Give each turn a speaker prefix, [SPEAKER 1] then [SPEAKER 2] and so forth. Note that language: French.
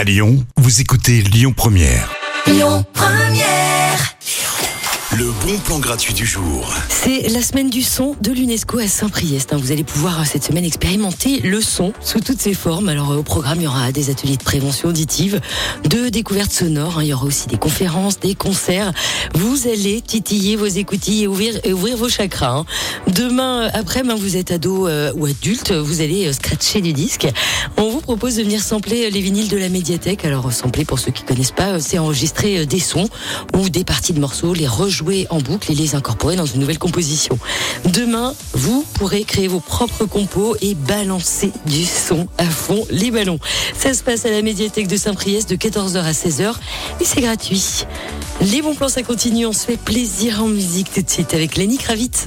[SPEAKER 1] À Lyon, vous écoutez Lyon Première.
[SPEAKER 2] Lyon Première.
[SPEAKER 1] Le bon plan gratuit du jour.
[SPEAKER 3] C'est la semaine du son de l'UNESCO à Saint-Priest. hein. Vous allez pouvoir euh, cette semaine expérimenter le son sous toutes ses formes. Alors euh, au programme, il y aura des ateliers de prévention auditive, de découverte sonore. hein. Il y aura aussi des conférences, des concerts. Vous allez titiller vos écoutilles et ouvrir, et ouvrir vos chakras. hein. Demain, euh, après, vous êtes ado ou adulte, vous allez scratcher du disque. On vous propose de venir sampler euh, les vinyles de la médiathèque. Alors euh, sampler, pour ceux qui connaissent pas, euh, c'est enregistrer des sons ou des parties de morceaux, les rejouer en boucle et les incorporer dans une nouvelle composition. Demain, vous pourrez créer vos propres compos et balancer du son à fond les ballons. Ça se passe à la médiathèque de Saint-Priest de 14h à 16h et c'est gratuit. Les bons plans, ça continue. On se fait plaisir en musique tout de suite avec Lenny Kravitz.